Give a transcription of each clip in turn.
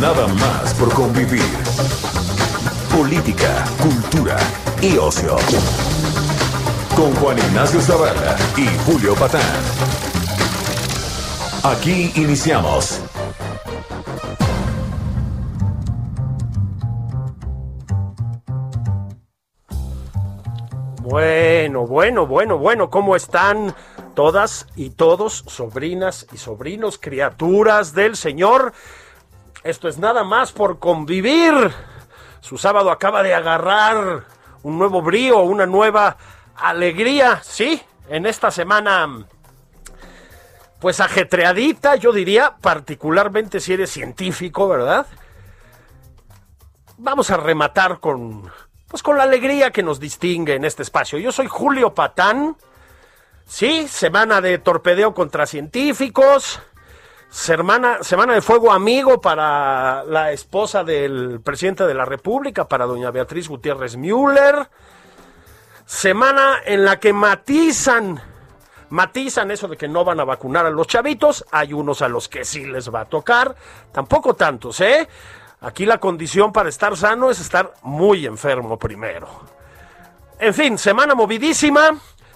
Nada más por convivir. Política, cultura y ocio. Con Juan Ignacio Zavala y Julio Patán. Aquí iniciamos. Bueno, bueno, bueno, bueno, ¿cómo están todas y todos, sobrinas y sobrinos, criaturas del Señor? Esto es nada más por convivir. Su sábado acaba de agarrar un nuevo brío, una nueva alegría, ¿sí? En esta semana, pues ajetreadita, yo diría, particularmente si eres científico, ¿verdad? Vamos a rematar con, pues con la alegría que nos distingue en este espacio. Yo soy Julio Patán. Sí, semana de torpedeo contra científicos. Semana, semana de fuego amigo para la esposa del presidente de la República, para doña Beatriz Gutiérrez Müller. Semana en la que matizan, matizan eso de que no van a vacunar a los chavitos. Hay unos a los que sí les va a tocar. Tampoco tantos, ¿eh? Aquí la condición para estar sano es estar muy enfermo primero. En fin, semana movidísima.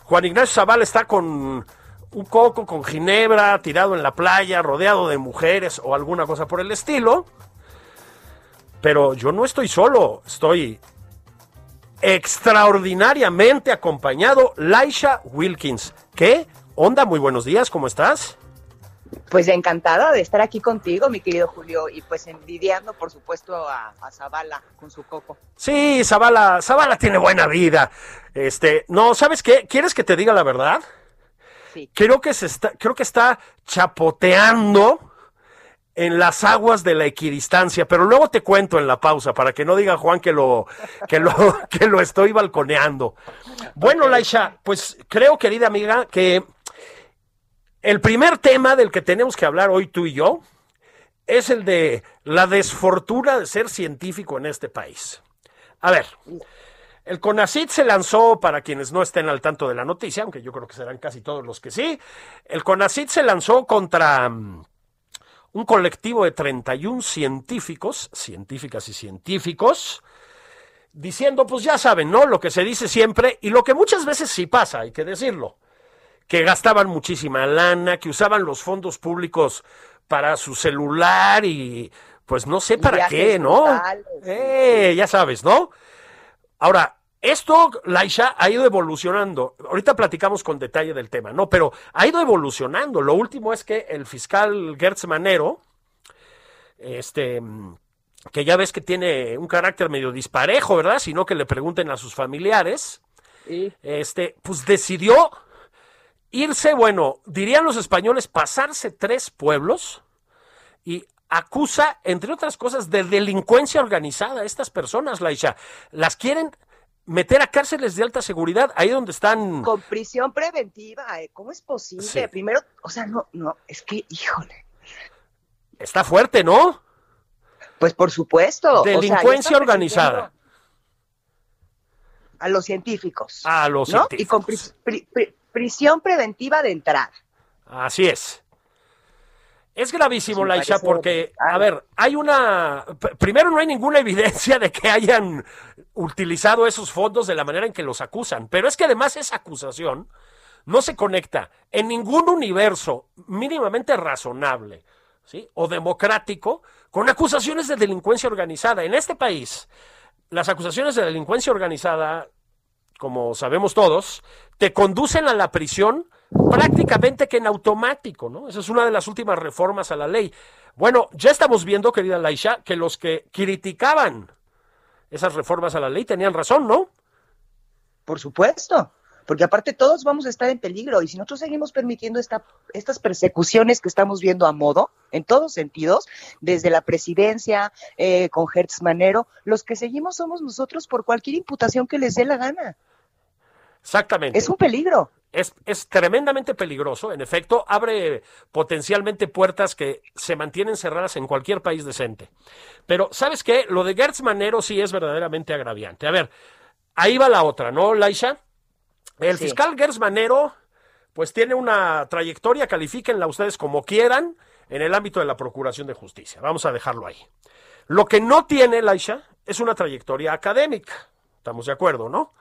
Juan Ignacio Zavala está con un coco con ginebra, tirado en la playa, rodeado de mujeres o alguna cosa por el estilo. Pero yo no estoy solo, estoy extraordinariamente acompañado. Laisha Wilkins. ¿Qué? Onda, muy buenos días, ¿cómo estás? Pues encantada de estar aquí contigo, mi querido Julio, y pues envidiando, por supuesto, a, a Zavala con su coco. Sí, Zavala, Zavala tiene buena vida. Este, no, ¿sabes qué? ¿Quieres que te diga la verdad? Sí. Creo que se está, creo que está chapoteando en las aguas de la equidistancia, pero luego te cuento en la pausa para que no diga Juan que lo que lo que lo estoy balconeando. Bueno, Laisha, pues creo, querida amiga, que el primer tema del que tenemos que hablar hoy tú y yo es el de la desfortuna de ser científico en este país. A ver, el CONACIT se lanzó, para quienes no estén al tanto de la noticia, aunque yo creo que serán casi todos los que sí, el CONACIT se lanzó contra um, un colectivo de 31 científicos, científicas y científicos, diciendo, pues ya saben, ¿no? Lo que se dice siempre y lo que muchas veces sí pasa, hay que decirlo que gastaban muchísima lana, que usaban los fondos públicos para su celular y pues no sé para qué, ¿no? Eh, ya sabes, ¿no? Ahora, esto, Laisha, ha ido evolucionando. Ahorita platicamos con detalle del tema, ¿no? Pero ha ido evolucionando. Lo último es que el fiscal Gertz Manero, este, que ya ves que tiene un carácter medio disparejo, ¿verdad? Sino que le pregunten a sus familiares, este, pues decidió irse, bueno, dirían los españoles, pasarse tres pueblos y acusa, entre otras cosas, de delincuencia organizada a estas personas, Laisha. Las quieren meter a cárceles de alta seguridad, ahí donde están... Con prisión preventiva, ¿eh? ¿cómo es posible? Sí. Primero, o sea, no, no, es que, híjole, Está fuerte, ¿no? pues por supuesto. o sea, ya Delincuencia organizada. A los científicos. A los ¿no? Y con científicos. pri- pri- pri- prisión preventiva de entrada. Así es. Es gravísimo, Laisha, porque, a ver, hay una... Primero, no hay ninguna evidencia de que hayan utilizado esos fondos de la manera en que los acusan, pero es que además esa acusación no se conecta en ningún universo mínimamente razonable ¿sí? o democrático con acusaciones de delincuencia organizada. En este país, las acusaciones de delincuencia organizada como sabemos todos, te conducen a la prisión prácticamente que en automático, ¿no? Esa es una de las últimas reformas a la ley. Bueno, ya estamos viendo, querida Laisha, que los que criticaban esas reformas a la ley tenían razón, ¿no? Por supuesto. porque aparte todos vamos a estar en peligro y si nosotros seguimos permitiendo esta, estas persecuciones que estamos viendo a modo, en todos sentidos, desde la presidencia, eh, con Hertz Manero, los que seguimos somos nosotros por cualquier imputación que les dé la gana. Exactamente. Es un peligro. Es, es, tremendamente peligroso, en efecto, abre potencialmente puertas que se mantienen cerradas en cualquier país decente. Pero, ¿sabes qué? Lo de Gertz Manero sí es verdaderamente agraviante. A ver, ahí va la otra, ¿no, Laisha? El Sí. fiscal Gertz Manero, pues tiene una trayectoria, califíquenla ustedes como quieran, en el ámbito de la Procuración de Justicia. Vamos a dejarlo ahí. Lo que no tiene, Laisha, es una trayectoria académica. Estamos de acuerdo, ¿no?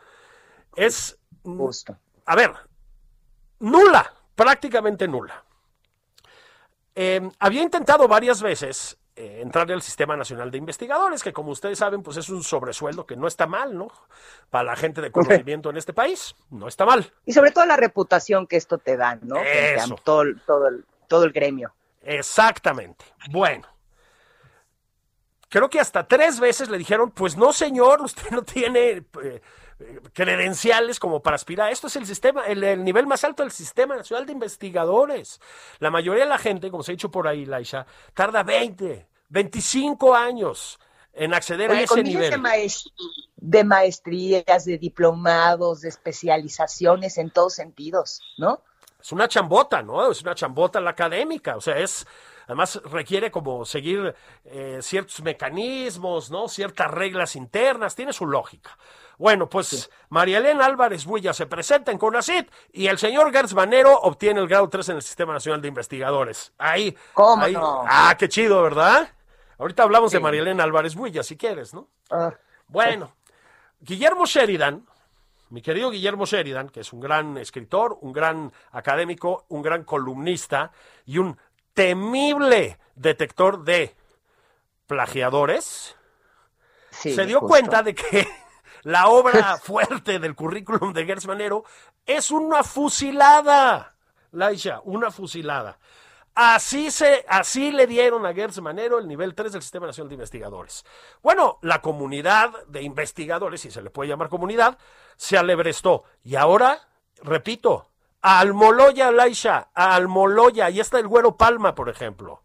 Es Justo. a ver, nula, prácticamente nula. Eh, había intentado varias veces eh, entrar al Sistema Nacional de Investigadores, que como ustedes saben, pues es un sobresueldo que no está mal, ¿no? Para la gente de conocimiento en este país, no está mal. Y sobre todo la reputación que esto te da, ¿no? Eso. todo, todo, el, todo el gremio. Exactamente. Bueno. Creo que hasta tres veces le dijeron, pues no señor, usted no tiene eh, credenciales como para aspirar. Esto es el sistema, el, el nivel más alto del Sistema Nacional de Investigadores. La mayoría de la gente, como se ha dicho por ahí, Laisha, tarda 20, 25 años en acceder a Oye, ese miles de, nivel. maes- de maestrías, de diplomados, de especializaciones en todos sentidos, ¿no? Es una chambota, ¿no? Es una chambota la académica, o sea, es, además requiere como seguir eh, ciertos mecanismos, ¿no? Ciertas reglas internas, tiene su lógica. Bueno, pues María Elena Álvarez Builla se presenta en CONACIT y el señor Gertz Manero obtiene el grado 3 en el Sistema Nacional de Investigadores. Ahí. ¿Cómo ahí- no? Ah, qué chido, ¿verdad? Ahorita hablamos de Sí. María Elena Álvarez Builla, si quieres, ¿no? Ah, Bueno, Guillermo Sheridan, mi querido Guillermo Sheridan, que es un gran escritor, un gran académico, un gran columnista y un temible detector de plagiadores, sí, se dio justo. cuenta de que la obra fuerte del currículum de Gertz Manero es una fusilada, Laisha, una fusilada. Así, se, así le dieron a Gertz Manero el nivel 3 del Sistema Nacional de Investigadores. Bueno, la comunidad de investigadores, si se le puede llamar comunidad, se alebrestó. Y ahora, repito, a Almoloya, Laisha, a Almoloya, y está el Güero Palma, por ejemplo.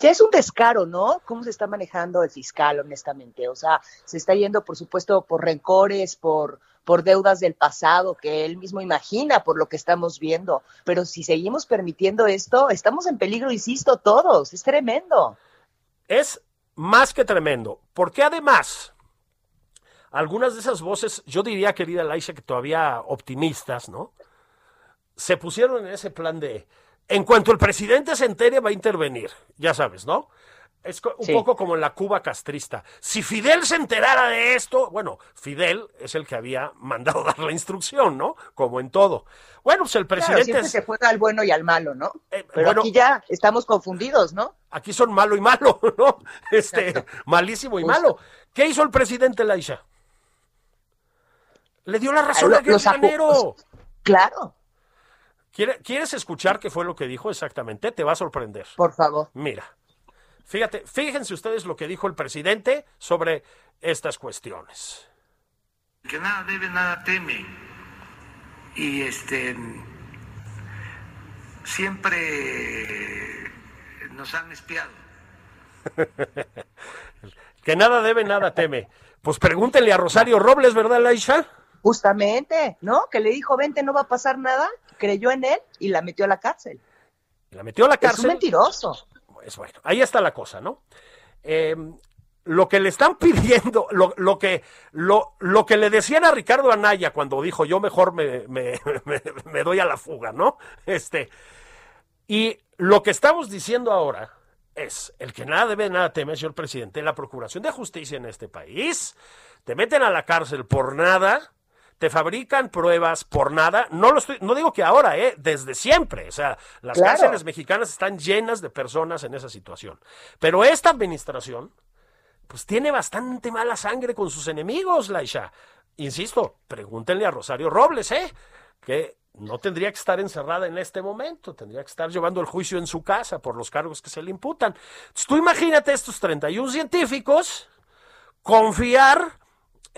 Ya es un descaro, ¿no? ¿Cómo se está manejando el fiscal, honestamente? O sea, se está yendo, por supuesto, por rencores, por, por deudas del pasado que él mismo imagina por lo que estamos viendo. Pero si seguimos permitiendo esto, estamos en peligro, insisto, todos. Es tremendo. es más que tremendo, porque además, algunas de esas voces, yo diría, querida Laisha, que todavía optimistas, ¿no? Se pusieron en ese plan de, en cuanto el presidente se entere, va a intervenir, ya sabes, ¿no? Es un Sí. poco como en la Cuba castrista. Si Fidel se enterara de esto, bueno, Fidel es el que había mandado dar la instrucción, ¿no? Como en todo. Bueno, pues el Claro, presidente siempre es- se juega al bueno y al malo, ¿no? Eh, Pero bueno. aquí ya estamos confundidos, ¿no? aquí son malo y malo, ¿no? Este, Exacto. malísimo y Justo. malo. ¿Qué hizo el presidente Laisha? Le dio la razón a Manero. acu- Claro, ¿Quiere- ¿Quieres escuchar qué fue lo que dijo exactamente? Te va a sorprender. por favor. Mira, fíjate, fíjense ustedes lo que dijo el presidente sobre estas cuestiones. que nada debe, nada teme. Y este siempre nos han espiado. Que nada debe, nada teme. Pues pregúntenle a Rosario Robles, ¿verdad, Laisha? Justamente, ¿no? Que le dijo, vente, no va a pasar nada, creyó en él y la metió a la cárcel. La metió a la Es un cárcel. mentiroso. Pues bueno, ahí está la cosa, ¿no? Eh, lo que le están pidiendo, lo, lo que, lo, lo que le decían a Ricardo Anaya cuando dijo yo mejor me, me, me- me doy a la fuga, ¿no? Este, y lo que estamos diciendo ahora es, el que nada debe, nada teme, señor presidente, la Procuración de Justicia en este país, te meten a la cárcel por nada, te fabrican pruebas por nada, no lo estoy, no digo que ahora, eh, desde siempre, o sea, las Claro. cárceles mexicanas están llenas de personas en esa situación. Pero esta administración, pues tiene bastante mala sangre con sus enemigos, Laisha. Insisto, pregúntenle a Rosario Robles, ¿eh? Que no tendría que estar encerrada en este momento, tendría que estar llevando el juicio en su casa por los cargos que se le imputan. Entonces, tú imagínate estos 31 científicos confiar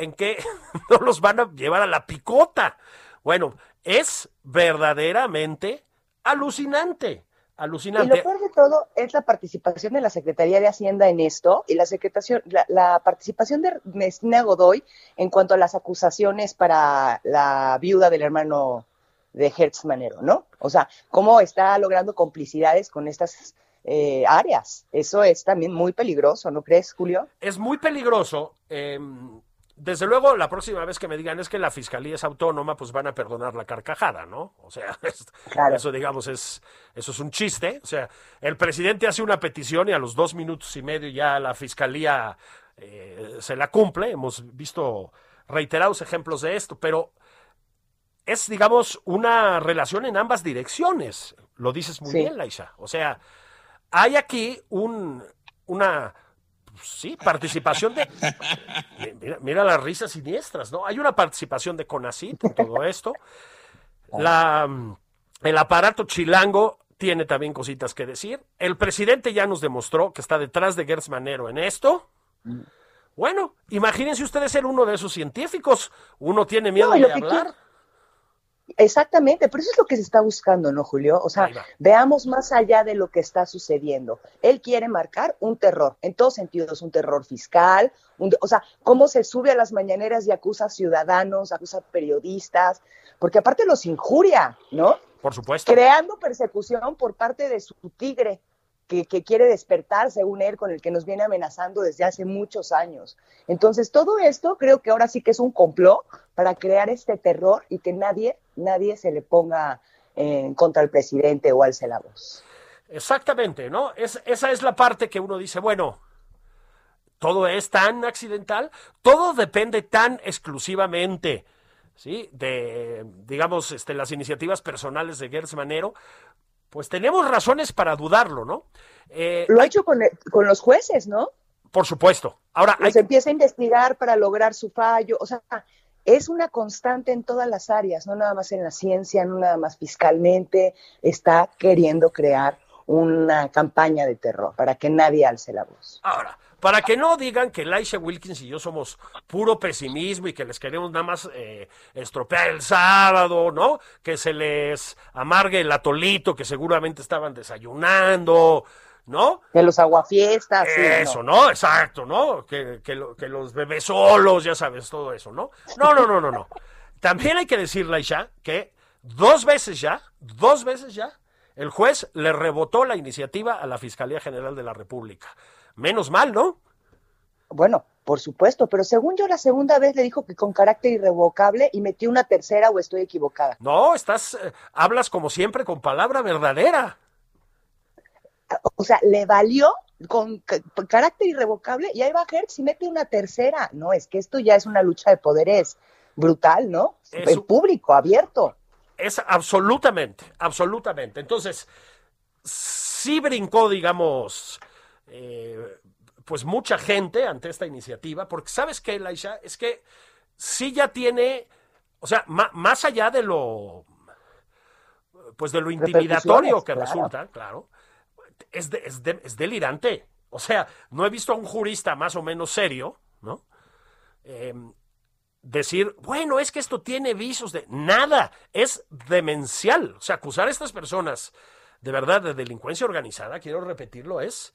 en que no los van a llevar a la picota. Bueno, es verdaderamente alucinante. Y Alucinante. lo peor de todo es la participación de la Secretaría de Hacienda en esto y la, secretación, la, la participación de Ernestina Godoy en cuanto a las acusaciones para la viuda del hermano de Hertz Manero, ¿no? O sea, cómo está logrando complicidades con estas eh, áreas. Eso es también muy peligroso, ¿no crees, Julio? es muy peligroso. eh, desde luego, la próxima vez que me digan es que la fiscalía es autónoma, pues van a perdonar la carcajada, ¿no? O sea, es- Claro. eso, digamos, es eso es un chiste. O sea, el presidente hace una petición y a los dos minutos y medio ya la fiscalía eh, se la cumple. Hemos visto reiterados ejemplos de esto, pero es, digamos, una relación en ambas direcciones. Lo dices muy Sí. bien, Laisha. O sea, hay aquí un, una, sí, participación de... Mira, mira las risas siniestras, ¿no? Hay una participación de CONACYT en todo esto. La, mm, el aparato chilango tiene también cositas que decir. El presidente ya nos demostró que está detrás de Gertz Manero en esto. Bueno, imagínense ustedes ser uno de esos científicos. Uno tiene miedo No, de hablar. Exactamente, pero eso es lo que se está buscando, ¿no, Julio? O sea, veamos más allá de lo que está sucediendo. Él quiere marcar un terror, en todos sentidos, un terror fiscal, un- o sea, cómo se sube a las mañaneras y acusa a ciudadanos, acusa a periodistas, porque aparte los injuria, ¿no? Por supuesto. Creando persecución por parte de su tigre, que, que quiere despertar, según él, con el que nos viene amenazando desde hace muchos años. Entonces, todo esto creo que ahora sí que es un complot para crear este terror y que nadie, nadie se le ponga en contra al presidente o alce la voz. Exactamente, ¿no? Es, esa es la parte que uno dice, bueno, todo es tan accidental, todo depende tan exclusivamente, ¿sí? De, digamos, este, las iniciativas personales de Gertz Manero, pues tenemos razones para dudarlo, ¿no? Eh, Lo ha hecho con, con los jueces, ¿no? por supuesto. Ahora, hay, Los empieza a investigar para lograr su fallo. O sea, es una constante en todas las áreas, no nada más en la ciencia, no nada más fiscalmente. Está queriendo crear una campaña de terror para que nadie alce la voz. Ahora, para que no digan que Laisha Wilkins y yo somos puro pesimismo y que les queremos nada más eh, estropear el sábado, ¿no? Que se les amargue el atolito que seguramente estaban desayunando, ¿no? De los aguafiestas. sí, Eso, no. ¿no? Exacto, ¿no? Que, que, lo- que los bebés solos, ya sabes, todo eso, ¿no? No, no, no, no, no. También hay que decirle, Laisha, que dos veces ya, dos veces ya, el juez le rebotó la iniciativa a la Fiscalía General de la República. Menos mal, ¿no? Bueno, por supuesto, pero según yo la segunda vez le dijo que con carácter irrevocable y metió una tercera o estoy equivocada. No, estás, eh, hablas como siempre con palabra verdadera. O sea, le valió con ca- carácter irrevocable y ahí va Hertz y mete una tercera. No, es que esto ya es una lucha de poderes brutal, ¿no? Es El público, abierto. Es absolutamente, absolutamente. Entonces, sí brincó, digamos, eh, pues mucha gente ante esta iniciativa, porque sabes qué, Laisha, es que sí ya tiene, o sea, más allá de lo, pues de lo intimidatorio que claro. resulta, claro, es, es, es delirante. O sea, no he visto a un jurista más o menos serio, ¿no? Eh, decir, bueno, es que esto tiene visos de nada, es demencial. O sea, acusar a estas personas de verdad de delincuencia organizada, quiero repetirlo, es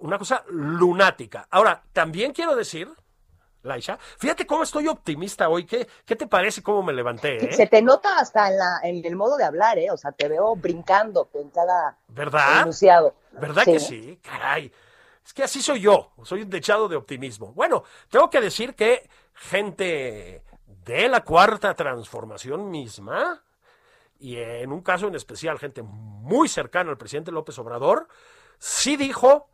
una cosa lunática. Ahora, también quiero decir, Laisha, fíjate cómo estoy optimista hoy. ¿Qué, qué te parece cómo me levanté? eh? Se te nota hasta en, la, en el modo de hablar, ¿eh? O sea, te veo brincando en cada ¿Verdad? enunciado. ¿Verdad que sí? Caray. Es que así soy yo, soy un dechado de optimismo. Bueno, tengo que decir que gente de la cuarta transformación misma, y en un caso en especial gente muy cercana al presidente López Obrador, sí dijo,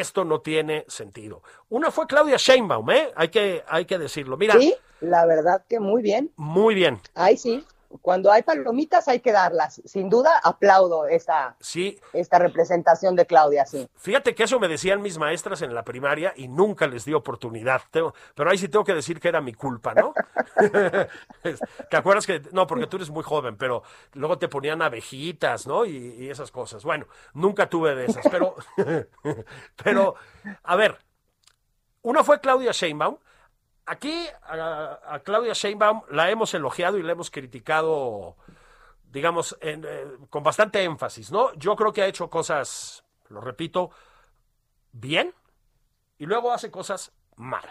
esto no tiene sentido. Una fue Claudia Sheinbaum, ¿eh? Hay que, hay que decirlo. Mira, Sí, la verdad que muy bien. muy bien. Ahí sí. Cuando hay palomitas hay que darlas. Sin duda, aplaudo esta, Sí, esta representación de Claudia, sí. Fíjate que eso me decían mis maestras en la primaria y nunca les di oportunidad. Tengo- pero ahí sí tengo que decir que era mi culpa, ¿no? ¿Te acuerdas que.? No, porque tú eres muy joven, pero luego te ponían abejitas, ¿no? Y, y esas cosas. Bueno, nunca tuve de esas, pero. pero, a ver, una fue Claudia Sheinbaum aquí a, a Claudia Sheinbaum la hemos elogiado y la hemos criticado, digamos, en, eh, con bastante énfasis, ¿no? Yo creo que ha hecho cosas, lo repito, bien y luego hace cosas mal.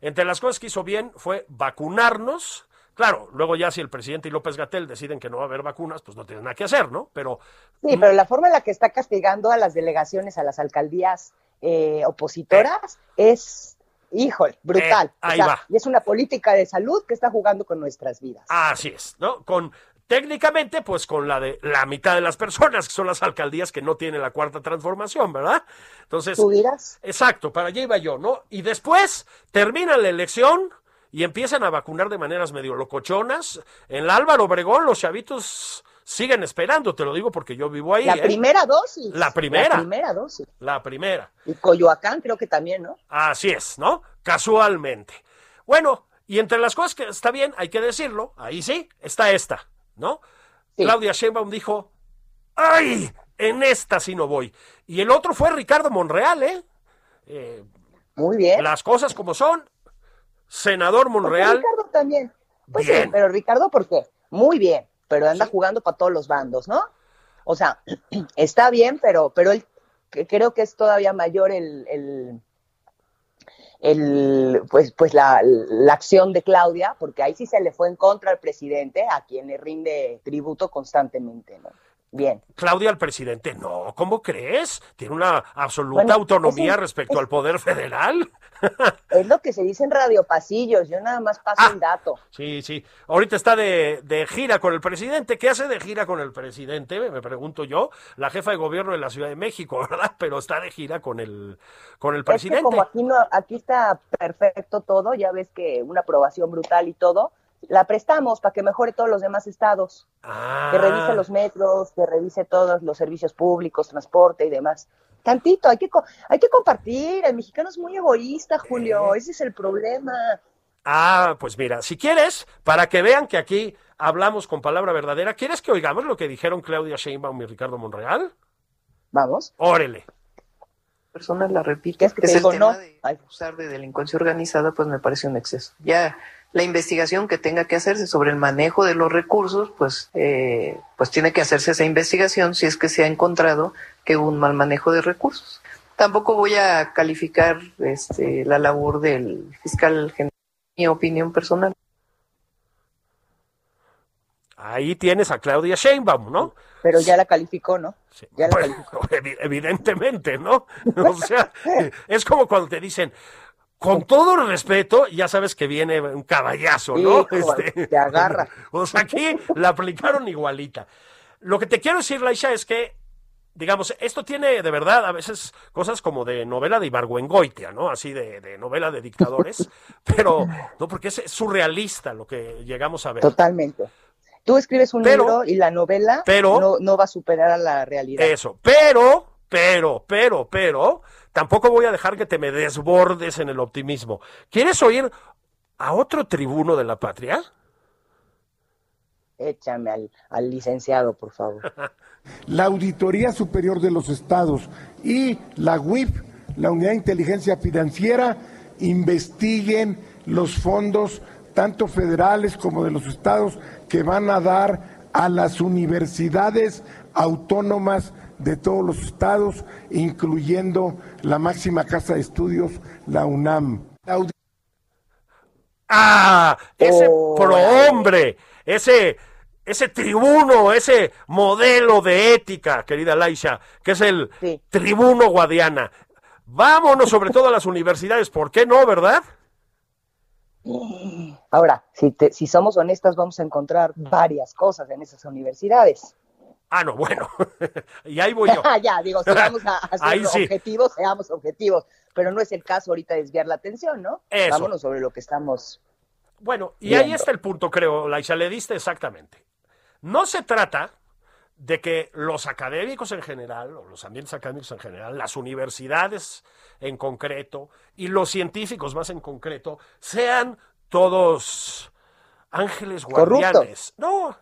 Entre las cosas que hizo bien fue vacunarnos. Claro, luego ya si el presidente y López Gatel deciden que no va a haber vacunas, pues no tienen nada que hacer, ¿no? Pero Sí, pero la forma en la que está castigando a las delegaciones, a las alcaldías eh, opositoras, es, híjole, brutal. Eh, ahí O sea, va. Y es una política de salud que está jugando con nuestras vidas. Así es, ¿no? Con técnicamente, pues con la de la mitad de las personas, que son las alcaldías que no tienen la cuarta transformación, ¿verdad? Entonces, ¿Tú dirás? exacto, para allá iba yo, ¿no? Y después termina la elección y empiezan a vacunar de maneras medio locochonas. En la Álvaro Obregón los chavitos siguen esperando, te lo digo porque yo vivo ahí. La ¿eh? primera dosis. La primera. La primera dosis. La primera. Y Coyoacán creo que también, ¿no? Así es, ¿no? Casualmente. Bueno, y entre las cosas que está bien, hay que decirlo, ahí sí, está esta, ¿no? Sí. Claudia Sheinbaum dijo, ¡ay! En esta sí no voy. Y el otro fue Ricardo Monreal, ¿eh? Eh, Muy bien. las cosas como son. Senador Porque Monreal, Ricardo también. Pues Bien. sí, pero Ricardo, ¿por qué? Muy bien, pero anda jugando para todos los bandos, ¿no? O sea, está bien, pero, pero él creo que es todavía mayor el, el, el, pues, pues la, la acción de Claudia, porque ahí sí se le fue en contra al presidente, a quien le rinde tributo constantemente, ¿no? Bien. Claudia al presidente, no, ¿cómo crees? Tiene una absoluta Bueno, autonomía respecto es- al poder federal. Es lo que se dice en Radio Pasillos, yo nada más paso Ah. el dato. Sí, sí. Ahorita está de, de gira con el presidente. ¿Qué hace de gira con el presidente? Me pregunto yo. La jefa de gobierno de la Ciudad de México, ¿verdad? Pero está de gira con el, con el Es que presidente. como aquí no, aquí está perfecto todo, ya ves que una aprobación brutal y todo, la prestamos para que mejore todos los demás estados, Ah, que revise los metros, que revise todos los servicios públicos, transporte y demás. Tantito, hay que co- hay que compartir. El mexicano es muy egoísta, Julio. Ese es el problema. Ah, pues mira, si quieres, para que vean que aquí hablamos con palabra verdadera, ¿quieres que oigamos lo que dijeron Claudia Sheinbaum y Ricardo Monreal? Vamos. Órale. personas la repito, ¿Qué es que es el digo tema no? de Ay. acusar de delincuencia organizada, pues me parece un exceso. Ya la investigación que tenga que hacerse sobre el manejo de los recursos, pues, eh, pues tiene que hacerse esa investigación si es que se ha encontrado que hubo un mal manejo de recursos. Tampoco voy a calificar este, la labor del fiscal general, mi opinión personal. Ahí tienes a Claudia Sheinbaum, ¿no? Pero ya la calificó, ¿no? Sí. Ya la Bueno, evi- evidentemente, ¿no? O sea, es como cuando te dicen, con todo respeto, ya sabes que viene un caballazo, ¿no? Híjole, te agarra. O sea, aquí la aplicaron igualita. Lo que te quiero decir, Laisha, es que, digamos, esto tiene de verdad a veces cosas como de novela de Ibargüengoitia, ¿no? Así de, de novela de dictadores, pero no, porque es surrealista lo que llegamos a ver. Totalmente. Tú escribes un Pero- libro y la novela pero- no, no va a superar a la realidad. Eso, pero, pero, pero, pero, tampoco voy a dejar que te me desbordes en el optimismo. ¿Quieres oír a otro tribuno de la patria? Échame al, al licenciado, por favor. la Auditoría Superior de los Estados y la WIF, la Unidad de Inteligencia Financiera, investiguen los fondos, tanto federales como de los estados, que van a dar a las universidades autónomas de todos los estados, incluyendo la máxima casa de estudios, la UNAM. ¡Ah! Ese Oh, prohombre, ese, ese tribuno, ese modelo de ética, querida Laisha, que es el Sí. tribuno Guadiana. Vámonos sobre todo a las universidades, ¿por qué no, verdad? Ahora, si, te- si somos honestas, vamos a encontrar varias cosas en esas universidades. Ah, no, bueno. y ahí voy yo. ya, digo, si vamos a, a ser sí. objetivos, seamos objetivos. Pero no es el caso ahorita desviar la atención, ¿no? Eso. Vámonos sobre lo que estamos. Bueno, y ahí está el punto, creo, Laisha, le diste exactamente. No se trata de que los académicos en general, o los ambientes académicos en general, las universidades en concreto, y los científicos más en concreto, sean todos ángeles guardianes. No,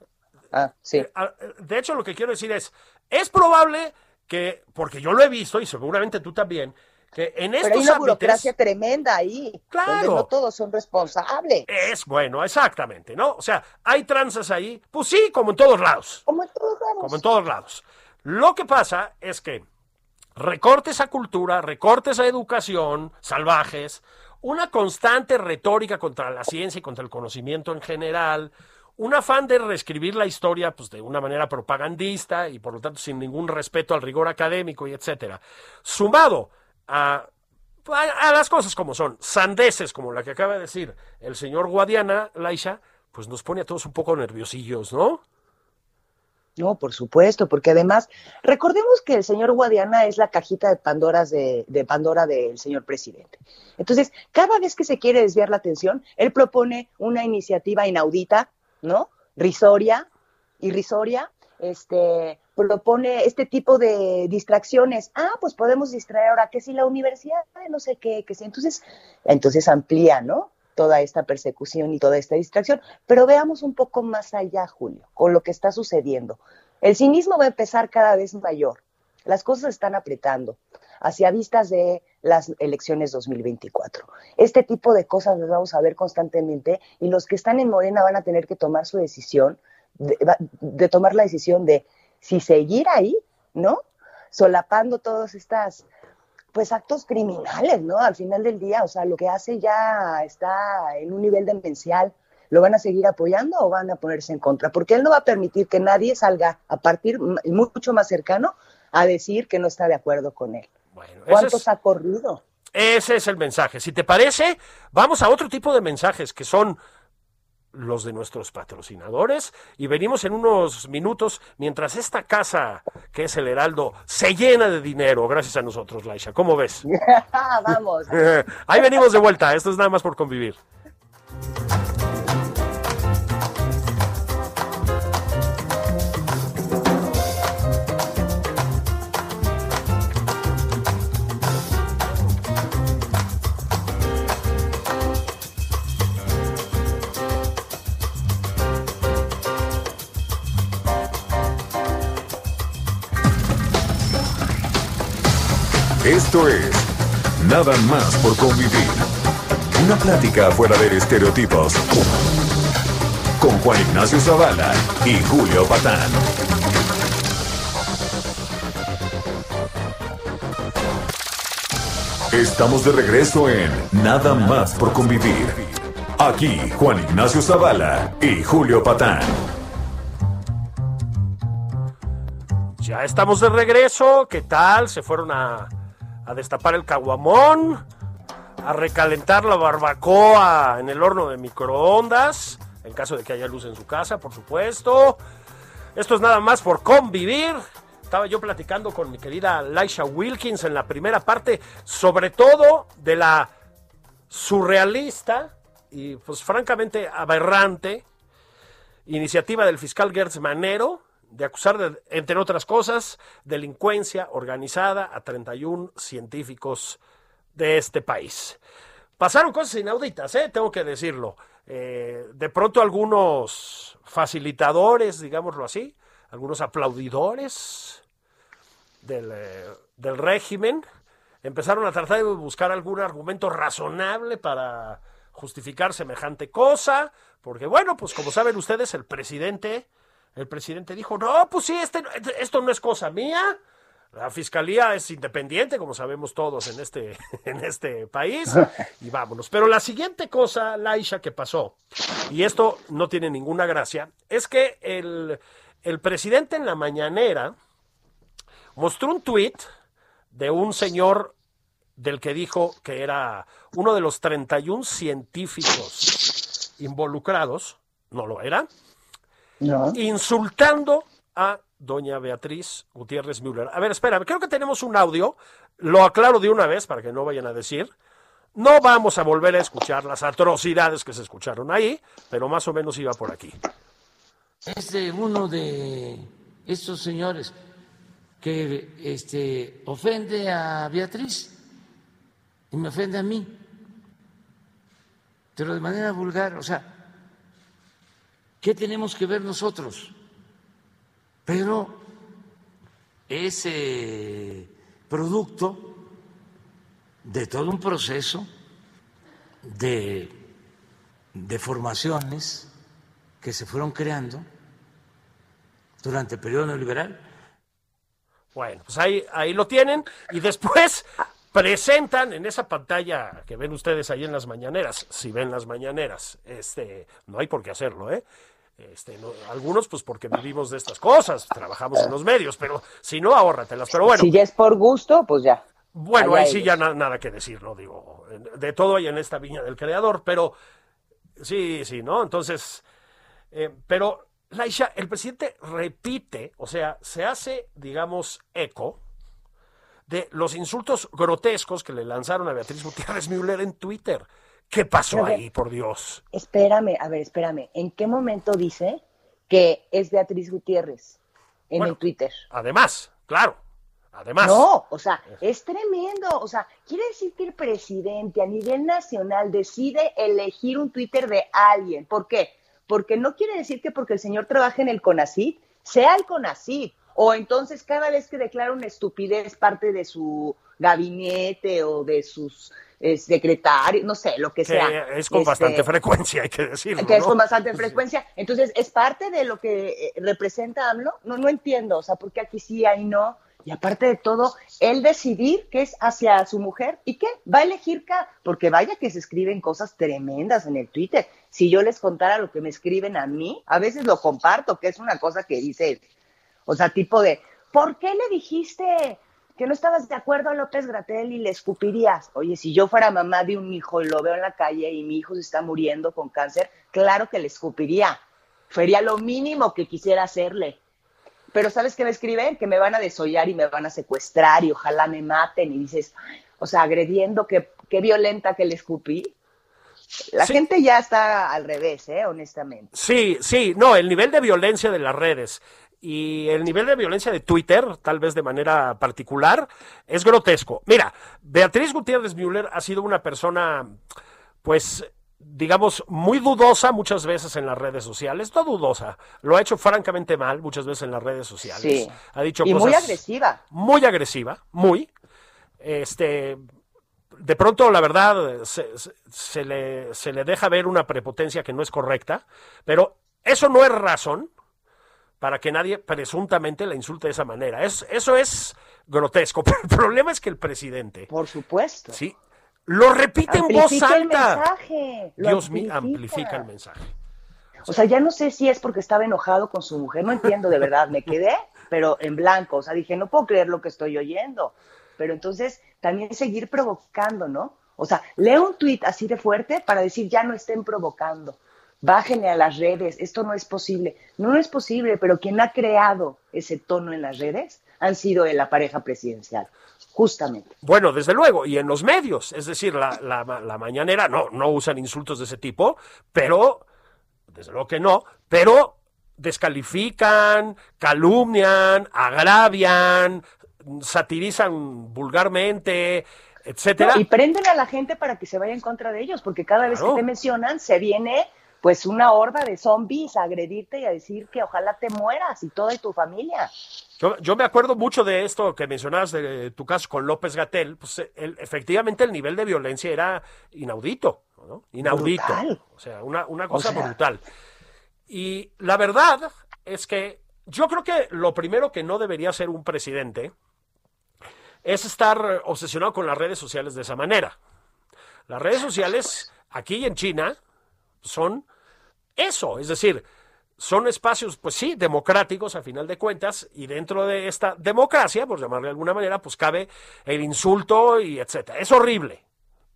Ah, sí. eh, ah, eh, de hecho, lo que quiero decir es, es probable que, porque yo lo he visto y seguramente tú también, que en Pero hay estos una ámbitos burocracia tremenda ahí, Claro. donde no todos son responsables. es bueno, exactamente, ¿no? O sea, hay tranzas ahí, pues sí, como en todos lados. Como en todos lados. como en todos lados. Lo que pasa es que recortes a cultura, recortes a educación, salvajes, una constante retórica contra la ciencia y contra el conocimiento en general, un afán de reescribir la historia pues, de una manera propagandista y por lo tanto sin ningún respeto al rigor académico y etcétera, sumado a, a, las cosas como son, sandeces como la que acaba de decir el señor Guadiana, Laisha, pues nos pone a todos un poco nerviosillos, ¿no? No, por supuesto, porque además, recordemos que el señor Guadiana es la cajita de Pandoras de, de Pandora del señor presidente. Entonces, cada vez que se quiere desviar la atención, él propone una iniciativa inaudita, ¿no? Risoria, irrisoria, este, propone este tipo de distracciones. Ah, pues podemos distraer ahora que si la universidad no sé qué, que si entonces, entonces amplía, ¿no? toda esta persecución y toda esta distracción. Pero veamos un poco más allá, Julio, con lo que está sucediendo. El cinismo va a empezar cada vez mayor. Las cosas están apretando hacia vistas de las elecciones 2024. Este tipo de cosas las vamos a ver constantemente y los que están en Morena van a tener que tomar su decisión, de, tomar la decisión de si seguir ahí, ¿no? Solapando todas estas pues actos criminales, ¿no? Al final del día, o sea, lo que hace ya está en un nivel demencial. ¿Lo van a seguir apoyando o van a ponerse en contra? Porque él no va a permitir que nadie salga a partir mucho más cercano a decir que no está de acuerdo con él. Bueno, ¿Cuántos es, ha corrido? Ese es el mensaje. Si te parece, vamos a otro tipo de mensajes que son los de nuestros patrocinadores y venimos en unos minutos mientras esta casa que es el Heraldo se llena de dinero gracias a nosotros, Laisha. ¿Cómo ves? Vamos. Ahí venimos de vuelta. Esto es nada más por convivir. Esto es Nada más por convivir. Una plática fuera de estereotipos. Con Juan Ignacio Zavala y Julio Patán. Estamos de regreso en Nada más por convivir. Aquí Juan Ignacio Zavala y Julio Patán. Ya estamos de regreso. ¿Qué tal? Se fueron a, a destapar el caguamón, a recalentar la barbacoa en el horno de microondas, en caso de que haya luz en su casa, por supuesto. Esto es nada más por convivir. Estaba yo platicando con mi querida Laisha Wilkins en la primera parte, sobre todo de la surrealista y pues francamente aberrante iniciativa del fiscal Gertz Manero de acusar, de, entre otras cosas, delincuencia organizada a 31 científicos de este país. Pasaron cosas inauditas, ¿eh? tengo que decirlo. Eh, de pronto algunos facilitadores, digámoslo así, algunos aplaudidores del, eh, del régimen, empezaron a tratar de buscar algún argumento razonable para justificar semejante cosa, porque bueno, pues como saben ustedes, el presidente el presidente dijo, no, pues sí, este, esto no es cosa mía. La fiscalía es independiente, como sabemos todos en este, en este país, y vámonos. Pero la siguiente cosa, Laisha, que pasó, y esto no tiene ninguna gracia, es que el, el presidente en la mañanera mostró un tuit de un señor del que dijo que era uno de los 31 científicos involucrados, no lo era, no. insultando a doña Beatriz Gutiérrez Müller. A ver, espera, creo que tenemos un audio, lo aclaro de una vez para que no vayan a decir. No vamos a volver a escuchar las atrocidades que se escucharon ahí, pero más o menos iba por aquí. Es de uno de estos señores que este, ofende a Beatriz y me ofende a mí, pero de manera vulgar, o sea, ¿Qué tenemos que ver nosotros? Pero ese producto de todo un proceso de, de formaciones que se fueron creando durante el periodo neoliberal. Bueno, pues ahí, ahí lo tienen y después presentan en esa pantalla que ven ustedes ahí en las mañaneras, si ven las mañaneras, este, no hay por qué hacerlo, ¿eh? Este, no, algunos pues porque vivimos de estas cosas, trabajamos en los medios, pero si no, ahórratelas. Pero bueno. Si ya es por gusto, pues ya. Bueno, ahí sí ya na- nada que decir, no digo, de todo hay en esta viña del creador, pero sí, sí, ¿no? Entonces, eh, pero Laisha, el presidente repite, o sea, se hace, digamos, eco de los insultos grotescos que le lanzaron a Beatriz Gutiérrez Müller en Twitter. ¿Qué pasó ahí, por Dios? Espérame, a ver, espérame. ¿En qué momento dice que es Beatriz Gutiérrez en Bueno, el Twitter? Además, claro, además. No, o sea, es tremendo. O sea, quiere decir que el presidente a nivel nacional decide elegir un Twitter de alguien. ¿Por qué? Porque no quiere decir que porque el señor trabaje en el CONACYT, sea el CONACYT. O entonces cada vez que declara una estupidez parte de su gabinete o de sus eh, secretarios, no sé, lo que, que sea. es con Este, bastante frecuencia, hay que decirlo. que es con bastante frecuencia. Entonces, ¿es parte de lo que eh, representa AMLO? No, no entiendo, o sea, ¿por qué aquí sí, ahí no? Y aparte de todo, él decidir qué es hacia su mujer y qué, va a elegir cada, porque vaya que se escriben cosas tremendas en el Twitter. Si yo les contara lo que me escriben a mí, a veces lo comparto, que es una cosa que dice, o sea, tipo de, ¿por qué le dijiste que no estabas de acuerdo a López Gratel y le escupirías? Oye, si yo fuera mamá de un hijo y lo veo en la calle y mi hijo se está muriendo con cáncer, claro que le escupiría. Sería lo mínimo que quisiera hacerle. Pero ¿sabes qué me escriben? Que me van a desollar y me van a secuestrar y ojalá me maten. Y dices, o sea, agrediendo, qué, qué violenta que le escupí. La Sí. gente ya está al revés, ¿eh? honestamente. Sí, sí, no, el nivel de violencia de las redes y el nivel de violencia de Twitter, tal vez de manera particular, es grotesco. Mira, Beatriz Gutiérrez Müller ha sido una persona, pues, digamos, muy dudosa muchas veces en las redes sociales, no dudosa, lo ha hecho francamente mal muchas veces en las redes sociales. Sí. Ha dicho Y cosas muy agresiva. muy agresiva, muy. Este, de pronto, la verdad, se, se- se le, se le deja ver una prepotencia que no es correcta, pero eso no es razón para que nadie presuntamente la insulte de esa manera. Es, eso es grotesco, pero el problema es que el presidente, Por supuesto. sí, lo repite en voz Amplifica el alta. mensaje. Dios mío, amplifica el mensaje. O sea, ya no sé si es porque estaba enojado con su mujer, no entiendo de verdad, me quedé, pero en blanco, o sea, dije, no puedo creer lo que estoy oyendo. Pero entonces también seguir provocando, ¿no? O sea, lee un tuit así de fuerte para decir, ya no estén provocando, bájenle a las redes, esto no es posible. No, no es posible, pero quien ha creado ese tono en las redes han sido la pareja presidencial, justamente. Bueno, desde luego, y en los medios, es decir, la, la, la mañanera no, no usan insultos de ese tipo, pero, desde luego que no, pero descalifican, calumnian, agravian, satirizan vulgarmente, etcétera. No, y prenden a la gente para que se vaya en contra de ellos, porque cada vez Claro. que te mencionan se viene pues una horda de zombies a agredirte y a decir que ojalá te mueras y toda tu familia. Yo, yo me acuerdo mucho de esto que mencionabas de tu caso con López Gatel, pues el- efectivamente el nivel de violencia era inaudito, ¿no? Inaudito. Brutal. O sea, una, una cosa sea. brutal. Y la verdad es que yo creo que lo primero que no debería hacer un presidente es estar obsesionado con las redes sociales de esa manera. Las redes sociales aquí en China son eso, es decir, son espacios, pues sí, democráticos a final de cuentas, y dentro de esta democracia, por llamarle de alguna manera, pues cabe el insulto y etcétera. Es horrible.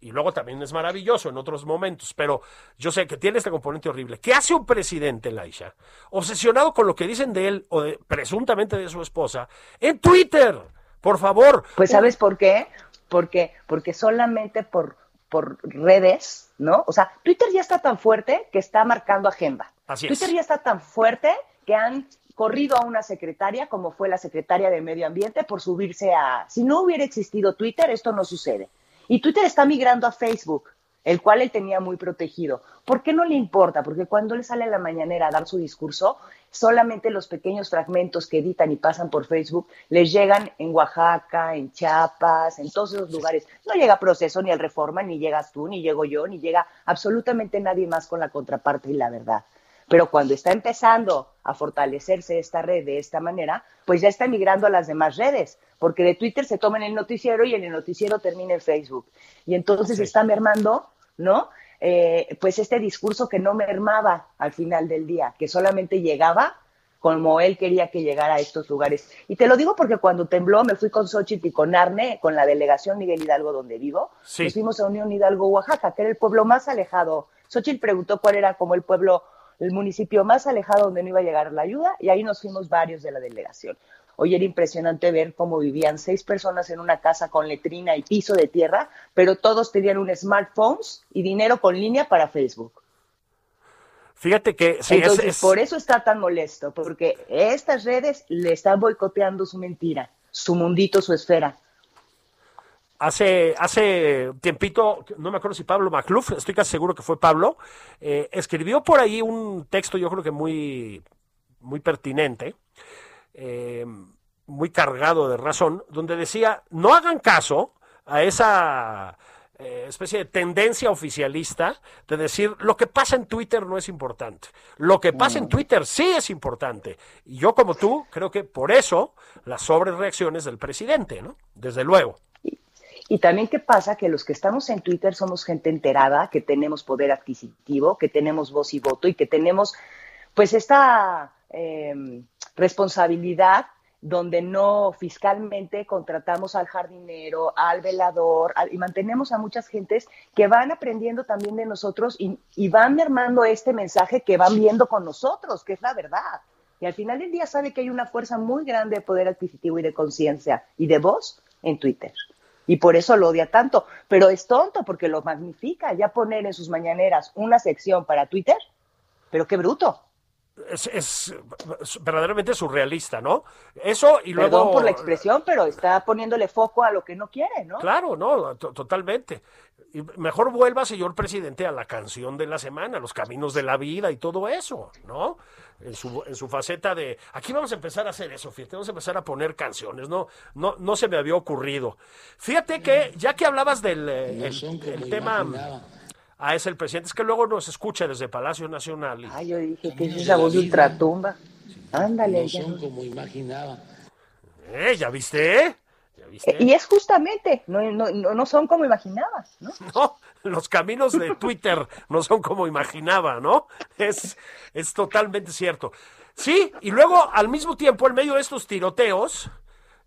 Y luego también es maravilloso en otros momentos, pero yo sé que tiene este componente horrible. ¿Qué hace un presidente, Laisha? Obsesionado con lo que dicen de él o de, presuntamente de su esposa en Twitter. Por favor. Pues ¿sabes por qué? Porque, porque solamente por, por redes, ¿no? O sea, Twitter ya está tan fuerte que está marcando agenda. Así es. Twitter ya está tan fuerte que han corrido a una secretaria, como fue la secretaria de Medio Ambiente, por subirse a... Si no hubiera existido Twitter, esto no sucede. Y Twitter está migrando a Facebook. El cual él tenía muy protegido. ¿Por qué no le importa? Porque cuando él sale a la mañanera a dar su discurso, solamente los pequeños fragmentos que editan y pasan por Facebook les llegan en Oaxaca, en Chiapas, en todos esos lugares. No llega proceso ni el Reforma, ni llegas tú, ni llego yo, ni llega absolutamente nadie más con la contraparte y la verdad. Pero cuando está empezando a fortalecerse esta red de esta manera, pues ya está migrando a las demás redes, porque de Twitter se toma en el noticiero y en el noticiero termina en Facebook. Y entonces está mermando, ¿no? Eh, pues este discurso que no mermaba al final del día, que solamente llegaba como él quería que llegara a estos lugares. Y te lo digo porque cuando tembló me fui con Xochitl y con Arne, con la delegación Miguel Hidalgo donde vivo, Sí. nos fuimos a Unión Hidalgo, Oaxaca, que era el pueblo más alejado. Xochitl preguntó cuál era como el pueblo, el municipio más alejado donde no iba a llegar la ayuda, y ahí nos fuimos varios de la delegación. Hoy era impresionante ver cómo vivían seis personas en una casa con letrina y piso de tierra, pero todos tenían un smartphone y dinero con línea para Facebook. Fíjate que sí, es- Entonces, es, por eso está tan molesto, porque estas redes le están boicoteando su mentira, su mundito, su esfera. Hace, hace tiempito, no me acuerdo si Pablo Macluf, estoy casi seguro que fue Pablo, eh, escribió por ahí un texto, yo creo que muy, muy pertinente, eh, muy cargado de razón, donde decía, no hagan caso a esa eh, especie de tendencia oficialista de decir, lo que pasa en Twitter no es importante. Lo que pasa en Twitter sí es importante. Y yo como tú, creo que por eso las sobrereacciones del presidente, ¿no? Desde luego. Y también qué pasa que los que estamos en Twitter somos gente enterada, que tenemos poder adquisitivo, que tenemos voz y voto y que tenemos pues esta eh, responsabilidad donde no fiscalmente contratamos al jardinero, al velador, al- y mantenemos a muchas gentes que van aprendiendo también de nosotros y, van mermando este mensaje que van viendo con nosotros, que es la verdad. Y al final del día sabe que hay una fuerza muy grande de poder adquisitivo y de conciencia y de voz en Twitter. Y por eso lo odia tanto. Pero es tonto porque lo magnifica. Ya poner en sus mañaneras una sección para Twitter, pero qué bruto. Es, es verdaderamente surrealista, ¿no? Eso y luego... Perdón por la expresión, pero está poniéndole foco a lo que no quiere, ¿no? Claro, no, to- totalmente. Y mejor vuelva, señor presidente, a la canción de la semana, los caminos de la vida y todo eso, ¿no? En su, en su faceta de, aquí vamos a empezar a hacer eso, fíjate, vamos a empezar a poner canciones, no, no, no se me había ocurrido. Fíjate que, ya que hablabas del eh, el- tema, imaginaba. Ah, es el presidente, es que luego nos escucha desde Palacio Nacional. y- Ay, yo dije, ¿qué es esa la voz de ultratumba? Ándale, No ya. son como imaginaba. Eh, ¿Ya viste? ¿Ya viste? Y es justamente, no, no, no no son como imaginabas, ¿no? No, los caminos de Twitter no son como imaginaba, ¿no? Es, es totalmente cierto. Sí, y luego al mismo tiempo, en medio de estos tiroteos,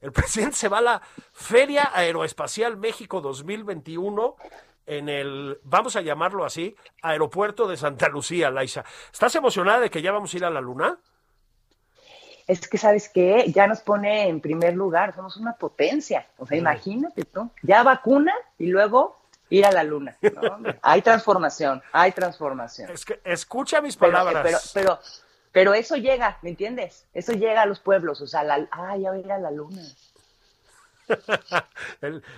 el presidente se va a la Feria Aeroespacial México 2021 en el, vamos a llamarlo así, aeropuerto de Santa Lucía, Laisa. ¿Estás emocionada de que ya vamos a ir a la luna? Es que, ¿sabes qué? Ya nos pone en primer lugar, somos una potencia. O sea, imagínate tú, ya vacuna y luego ir a la luna. ¿no? hay transformación, hay transformación. Es que escucha mis Pero, palabras. pero, pero, pero eso llega, ¿me entiendes? Eso llega a los pueblos, o sea, la, ah, ya voy a ir a la luna.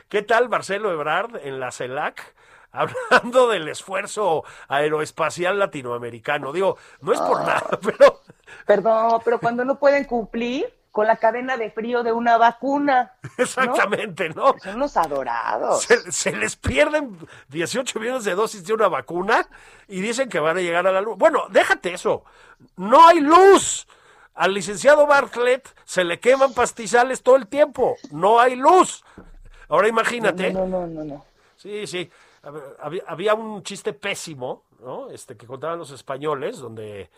¿Qué tal Marcelo Ebrard en la CELAC? Hablando del esfuerzo aeroespacial latinoamericano. Digo, no es por nada, pero Perdón, pero cuando no pueden cumplir con la cadena de frío de una vacuna. exactamente, ¿no? Son unos adorados. Se, se les pierden 18 millones de dosis de una vacuna y dicen que van a llegar a la luz. Bueno, déjate eso. No hay luz. Al licenciado Bartlett se le queman pastizales todo el tiempo. No hay luz. Ahora imagínate. No, no, no, no, no. Sí, sí. Había, había un chiste pésimo, ¿no? Este que contaban los españoles, donde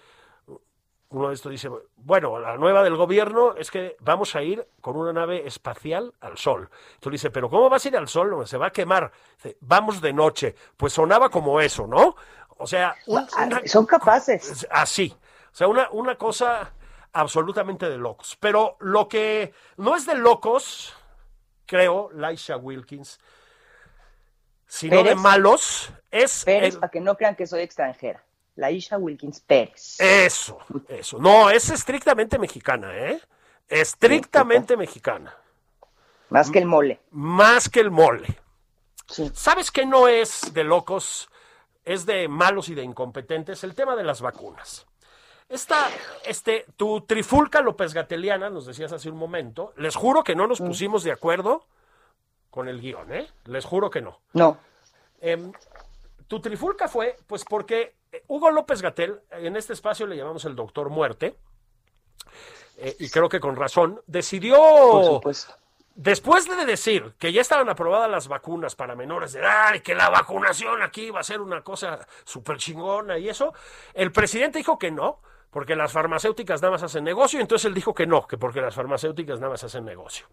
uno de estos dice, bueno, la nueva del gobierno es que vamos a ir con una nave espacial al sol. Tú le dices, pero ¿cómo vas a ir al sol? No, Se va a quemar. Dice, vamos de noche. Pues sonaba como eso, ¿no? O sea, un- una- Son capaces. así. O sea, una, una cosa absolutamente de locos. Pero lo que no es de locos, creo, Laisha Wilkins, sino de malos, es Pérez, el- para que no crean que soy extranjera. La Isha Wilkins Pérez. eso, eso. No, es estrictamente mexicana, ¿eh? Estrictamente mexicana. Más que el mole. Más que el mole. ¿Sabes que no es de locos, es de malos y de incompetentes? El tema de las vacunas. Esta, este, tu trifulca López Gateliana, nos decías hace un momento, les juro que no nos pusimos de acuerdo con el guion, ¿eh? Les juro que no. No. Em, tu trifulca fue, pues porque Hugo López Gatel, en este espacio le llamamos el doctor muerte, eh, y creo que con razón, decidió, Por supuesto. después de decir que ya estaban aprobadas las vacunas para menores de edad y que la vacunación aquí va a ser una cosa súper chingona y eso, el presidente dijo que no, porque las farmacéuticas nada más hacen negocio, entonces él dijo que no, que porque las farmacéuticas nada más hacen negocio.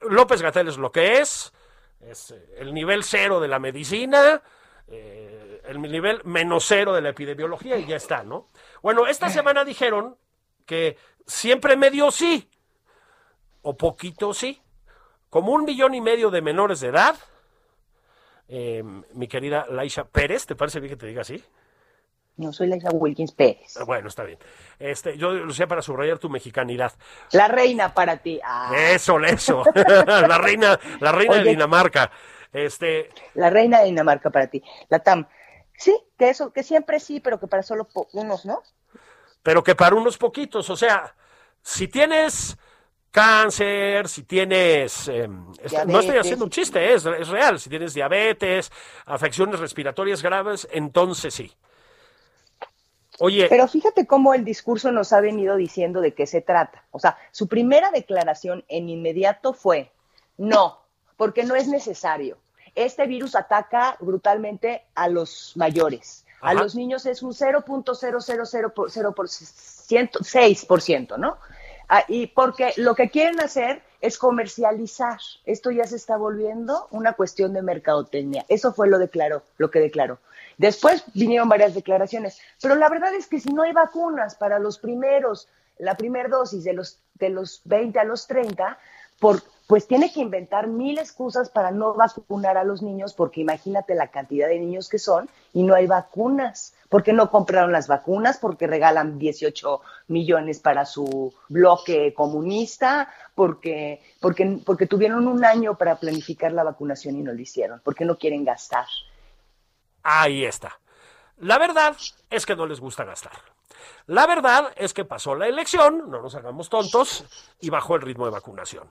López Gatel es lo que es, es eh, el nivel cero de la medicina, eh, el nivel menos cero de la epidemiología y ya está, ¿no? Bueno, esta semana dijeron que siempre medio sí, o poquito sí, como un millón y medio de menores de edad. Eh, mi querida Laisha Pérez, ¿te parece bien que te diga así? No soy Laisha Wilkins Pérez. Ah, Bueno, está bien. Este, yo lo decía para subrayar tu mexicanidad. La reina para ti. Ah, Eso, eso. la reina, la reina de. Dinamarca. Este, la reina de Dinamarca para ti. La TAM. Sí, que eso, que siempre sí, pero que para solo unos, ¿no? pero que para unos poquitos, o sea, si tienes cáncer, si tienes, eh, no estoy haciendo un chiste, es, es real, si tienes diabetes, afecciones respiratorias graves, entonces sí. Oye, Pero fíjate cómo el discurso nos ha venido diciendo de qué se trata. O sea, su primera declaración en inmediato fue, no, porque no es necesario. Este virus ataca brutalmente a los mayores. A los niños es un 0.000%, ¿no? Ah, y porque lo que quieren hacer es comercializar. Esto ya se está volviendo una cuestión de mercadotecnia. Eso fue lo declaró, lo que declaró. Después vinieron varias declaraciones, pero la verdad es que si no hay vacunas para los primeros, la primera dosis de los de los 20 a los 30, por, pues tiene que inventar mil excusas para no vacunar a los niños, porque imagínate la cantidad de niños que son y no hay vacunas. ¿Por qué no compraron las vacunas? Porque regalan 18 millones para su bloque comunista, porque, porque, porque tuvieron un año para planificar la vacunación y no lo hicieron, porque no quieren gastar. Ahí está. La verdad es que no les gusta gastar. La verdad es que pasó la elección, no nos hagamos tontos, y bajó el ritmo de vacunación.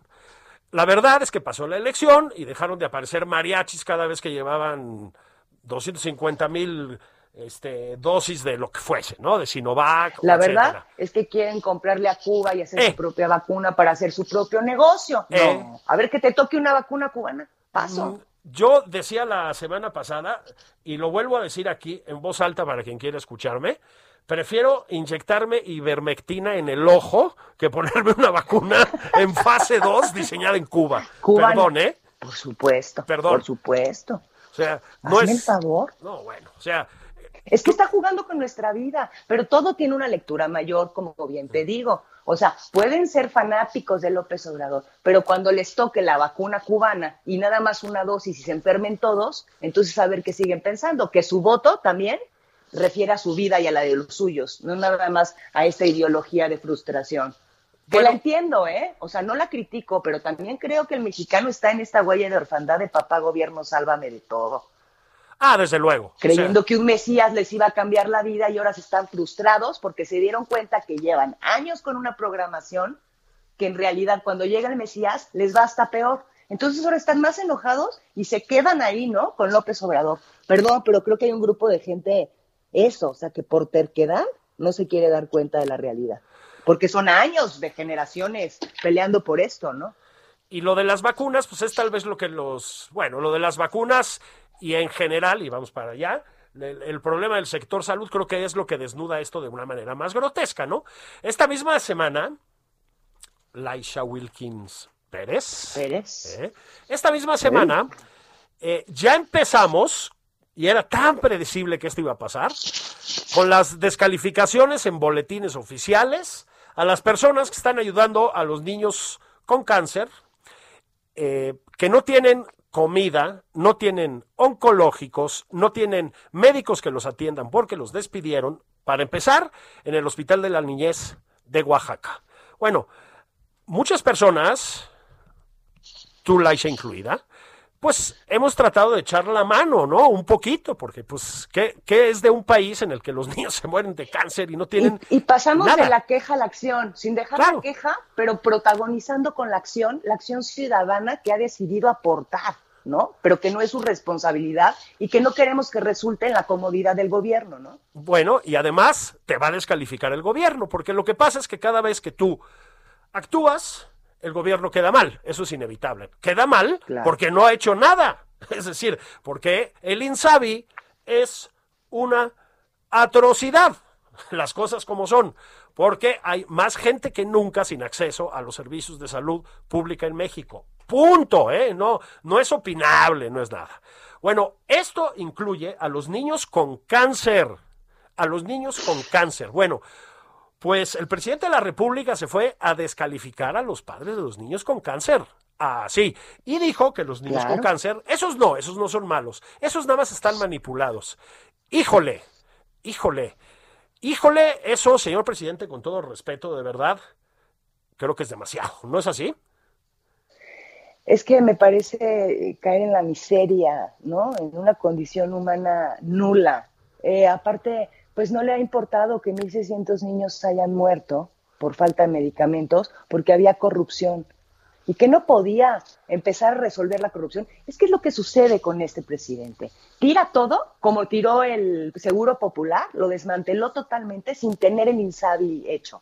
La verdad es que pasó la elección y dejaron de aparecer mariachis cada vez que llevaban 250 mil este, dosis de lo que fuese, ¿no? De Sinovac. La etcétera. verdad es que quieren comprarle a Cuba y hacer Eh. su propia vacuna para hacer su propio negocio. No. Eh. A ver que te toque una vacuna cubana. Paso. Yo decía la semana pasada, y lo vuelvo a decir aquí en voz alta para quien quiera escucharme, prefiero inyectarme ivermectina en el ojo que ponerme una vacuna en fase 2 diseñada en Cuba. Cubana. Perdón, ¿eh? Por supuesto. Perdón. Por supuesto. O sea, no Hazme es... el favor. No, bueno, o sea, Es que está jugando con nuestra vida, pero todo tiene una lectura mayor, como bien te digo. O sea, pueden ser fanáticos de López Obrador, pero cuando les toque la vacuna cubana y nada más una dosis y se enfermen todos, entonces a ver qué siguen pensando, que su voto también refiere a su vida y a la de los suyos, no nada más a esta ideología de frustración. Que la entiendo, ¿eh? O sea, no la critico, pero también creo que el mexicano está en esta huella de orfandad de papá gobierno, sálvame de todo ah, desde luego. O sea, creyendo que un Mesías les iba a cambiar la vida y ahora se están frustrados porque se dieron cuenta que llevan años con una programación que en realidad cuando llega el Mesías les va hasta peor. Entonces ahora están más enojados y se quedan ahí, ¿no? Con López Obrador. Perdón, pero creo que hay un grupo de gente, eso, o sea, que por terquedad no se quiere dar cuenta de la realidad. Porque son años de generaciones peleando por esto, ¿no? Y lo de las vacunas, pues es tal vez lo que los, bueno, lo de las vacunas y en general, y vamos para allá, el, el problema del sector salud creo que es lo que desnuda esto de una manera más grotesca, ¿no? Esta misma semana, Laisha Wilkins Pérez, Pérez. ¿eh? esta misma semana, eh, ya empezamos, y era tan predecible que esto iba a pasar, con las descalificaciones en boletines oficiales a las personas que están ayudando a los niños con cáncer, eh, que no tienen comida, no tienen oncológicos, no tienen médicos que los atiendan porque los despidieron, para empezar, en el Hospital de la Niñez de Oaxaca. Bueno, muchas personas, tú Laisha incluida, pues hemos tratado de echar la mano, ¿no? Un poquito, porque pues, ¿qué, qué es de un país en el que los niños se mueren de cáncer y no tienen... Y, y pasamos nada? de la queja a la acción, sin dejar Claro. la queja, pero protagonizando con la acción, la acción ciudadana que ha decidido aportar, ¿no? Pero que no es su responsabilidad y que no queremos que resulte en la comodidad del gobierno, ¿no? Bueno, y además te va a descalificar el gobierno, porque lo que pasa es que cada vez que tú actúas, el gobierno queda mal, eso es inevitable. Queda mal Claro. porque no ha hecho nada. Es decir, porque el INSABI es una atrocidad, las cosas como son, porque hay más gente que nunca sin acceso a los servicios de salud pública en México. Punto, ¿eh? No, no es opinable, no es nada. Bueno, esto incluye a los niños con cáncer, a los niños con cáncer. Bueno, pues el presidente de la República se fue a descalificar a los padres de los niños con cáncer. Así. y dijo que los niños Claro. con cáncer, esos no, esos no son malos. Esos nada más están manipulados. Híjole, híjole, híjole, eso, señor presidente, con todo respeto, de verdad, creo que es demasiado. ¿No es así? Es que me parece caer en la miseria, ¿no? En una condición humana nula. Eh, aparte, pues no le ha importado que 1.600 niños hayan muerto por falta de medicamentos porque había corrupción y que no podía empezar a resolver la corrupción. Es que es lo que sucede con este presidente. Tira todo, como tiró el Seguro Popular, lo desmanteló totalmente sin tener el INSABI hecho.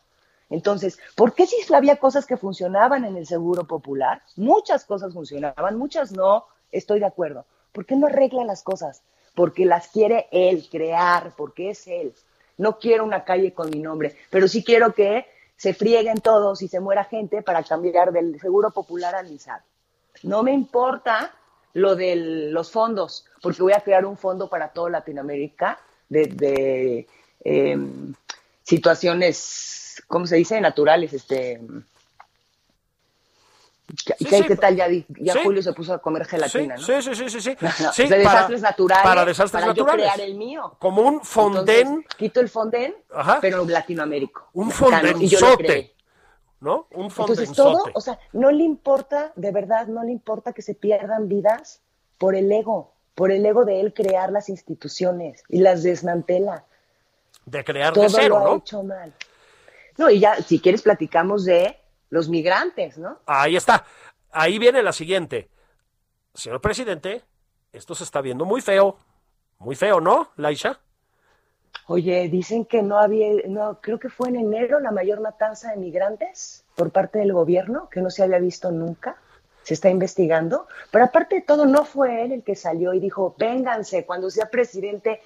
Entonces, ¿por qué si había cosas que funcionaban en el Seguro Popular? Muchas cosas funcionaban, muchas no, estoy de acuerdo. ¿Por qué no arregla las cosas? Porque las quiere él crear, porque es él. No quiero una calle con mi nombre, pero sí quiero que se frieguen todos y se muera gente para cambiar del Seguro Popular al INSABI. No me importa lo de los fondos, porque voy a crear un fondo para toda Latinoamérica de, de eh, situaciones, ¿cómo se dice? Naturales, este. ¿Qué, Sí, qué- sí, qué tal? Ya, di- ya sí. Julio se puso a comer gelatina, sí, ¿no? sí, sí, sí, sí. No, no, Sí, de para- desastres naturales. Para desastres para naturales. yo crear el mío. Como un fondén, Entonces, quito el fondén, Ajá. pero latinoamérico. un fondenzote, ¿no? Un Entonces todo, fondenzote. o sea, no le importa, de verdad, no le importa que se pierdan vidas por el ego, por el ego de él crear las instituciones y las desmantela. de crear Todo de cero, lo ha hecho mal. No, y ya, si quieres, platicamos de los migrantes, ¿no? Ahí está. Ahí viene la siguiente. Señor presidente, esto se está viendo muy feo. Muy feo, ¿no, Laisha? Oye, dicen que no había, no, creo que fue en enero la mayor matanza de migrantes por parte del gobierno, que no se había visto nunca. Se está investigando. Pero aparte de todo, no fue él el que salió y dijo, vénganse, cuando sea presidente,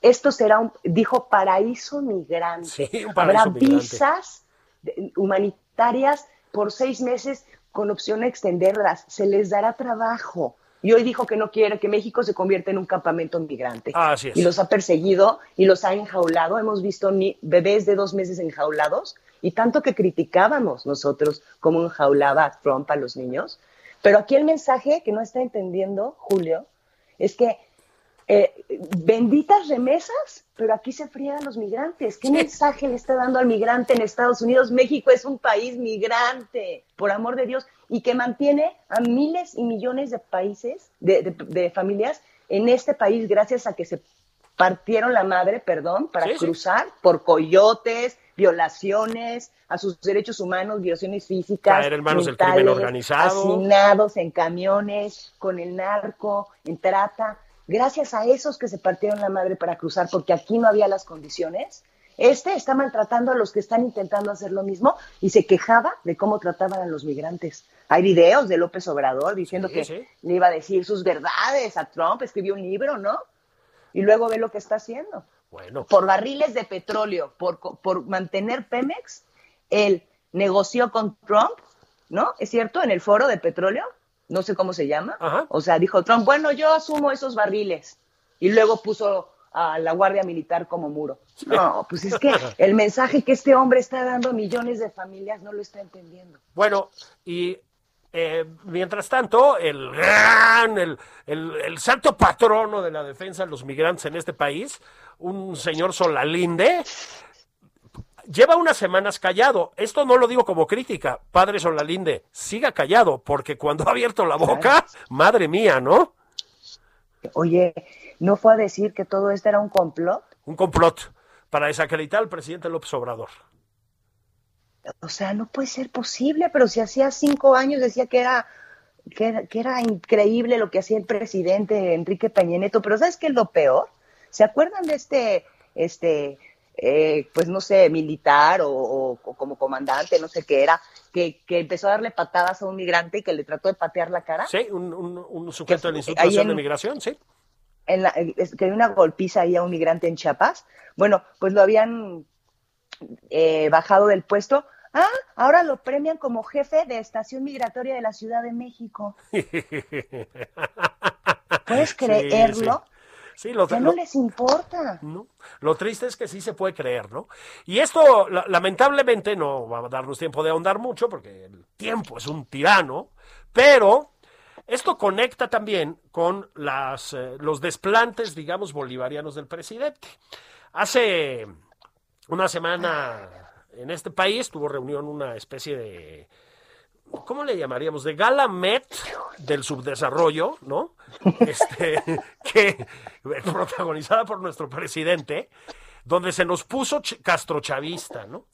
esto será un, dijo, paraíso migrante. Sí, un paraíso Habrá migrante. visas humanitarias por seis meses con opción a extenderlas. Se les dará trabajo. Y hoy dijo que no quiere que México se convierta en un campamento migrante. Así es. Y los ha perseguido y los ha enjaulado. Hemos visto ni bebés de dos meses enjaulados y tanto que criticábamos nosotros cómo enjaulaba a Trump a los niños. Pero aquí el mensaje que no está entendiendo, Julio, es que eh, benditas remesas, pero aquí se a los migrantes. ¿Qué mensaje le está dando al migrante en Estados Unidos? México es un país migrante, por amor de Dios, y que mantiene a miles y millones de países, de, de- de familias en este país gracias a que se partieron la madre, perdón, para Sí, sí. cruzar por coyotes, violaciones a sus derechos humanos, violaciones físicas, Caer en manos del crimen mentales, organizado. asesinados en camiones, con el narco, en trata. Gracias a esos que se partieron la madre para cruzar, porque aquí no había las condiciones, este está maltratando a los que están intentando hacer lo mismo y se quejaba de cómo trataban a los migrantes. Hay videos de López Obrador diciendo Sí, que sí. le iba a decir sus verdades a Trump, escribió un libro, ¿no? Y luego ve lo que está haciendo Bueno, por barriles de petróleo, por, por mantener Pemex, él negoció con Trump, ¿no? ¿Es cierto? En el foro de petróleo, no sé cómo se llama. Ajá. O sea, dijo Trump, bueno, yo asumo esos barriles. Y luego puso a la Guardia Militar como muro. No, pues es que el mensaje que este hombre está dando a millones de familias no lo está entendiendo. bueno, y eh, mientras tanto, el gran, el, el, el santo patrono de la defensa de los migrantes en este país, un señor Solalinde, lleva unas semanas callado. Esto no lo digo como crítica. Padre Solalinde, siga callado, porque cuando ha abierto la boca, madre mía, ¿no? Oye, ¿no fue a decir que todo esto era un complot? Un complot para desacreditar al presidente López Obrador. O sea, no puede ser posible, pero si hacía cinco años decía que era, que era, que era increíble lo que hacía el presidente Enrique Peña Nieto, pero ¿sabes qué es lo peor? ¿Se acuerdan de este, este, eh, pues no sé, militar o, o- o como comandante, no sé qué era, que, que empezó a darle patadas a un migrante y que le trató de patear la cara? Sí, un, un- un sujeto del Instituto Nacional de Migración, sí. en la, es- que hay una golpiza ahí a un migrante en Chiapas. Bueno, pues lo habían eh, bajado del puesto. Ah, ahora lo premian como jefe de estación migratoria de la Ciudad de México. ¿Puedes Sí, creerlo? Sí, lo, Ya lo- no les importa. ¿no? Lo triste es que sí se puede creer, ¿no? Y esto, la- lamentablemente, no va a darnos tiempo de ahondar mucho, porque el tiempo es un tirano, pero esto conecta también con las, eh, los desplantes, digamos, bolivarianos del presidente. Hace una semana en este país tuvo reunión una especie de, ¿cómo le llamaríamos? De gala Met del subdesarrollo, ¿no? Este, que protagonizada por nuestro presidente, donde se nos puso ch- castrochavista, ¿no?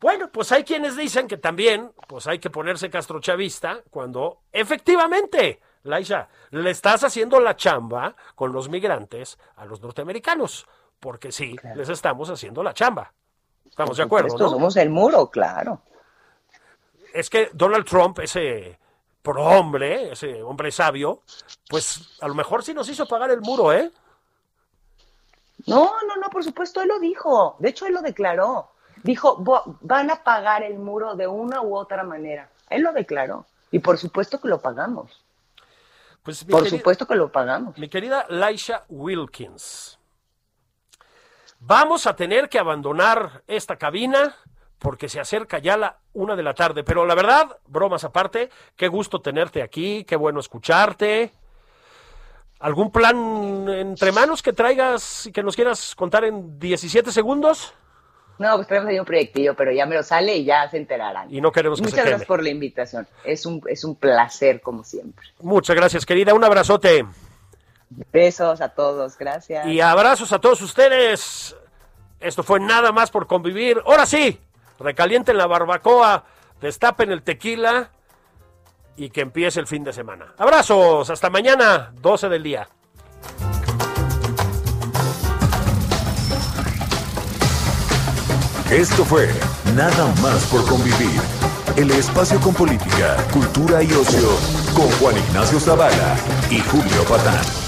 Bueno, pues hay quienes dicen que también, pues hay que ponerse castrochavista cuando efectivamente, Laisha, le estás haciendo la chamba con los migrantes a los norteamericanos, porque sí, les estamos haciendo la chamba. Estamos de acuerdo, ¿no? somos el muro, claro. Es que Donald Trump, ese prohombre, ese hombre sabio, pues a lo mejor sí nos hizo pagar el muro, ¿eh? No, no, no, por supuesto, él lo dijo. De hecho, él lo declaró. Dijo, "Vo- van a pagar el muro de una u otra manera. Él lo declaró. Y por supuesto que lo pagamos. Pues Por querida, supuesto que lo pagamos. mi querida Laisha Wilkins, vamos a tener que abandonar esta cabina porque se acerca ya la una de la tarde. Pero la verdad, bromas aparte, qué gusto tenerte aquí, qué bueno escucharte. ¿Algún plan entre manos que traigas y que nos quieras contar en 17 segundos? No, pues tenemos ahí un proyectillo, pero ya me lo sale y ya se enterarán. Y no queremos que Muchas se gracias por la invitación. Es un, es un placer, como siempre. Muchas gracias, querida. Un abrazote. Besos a todos. Gracias. Y abrazos a todos ustedes. Esto fue nada más por convivir. Ahora sí, recalienten la barbacoa, destapen el tequila y que empiece el fin de semana. Abrazos, hasta mañana, 12 del día. Esto fue Nada más por convivir. El espacio con política, cultura y ocio con Juan Ignacio Zavala y Julio Patán.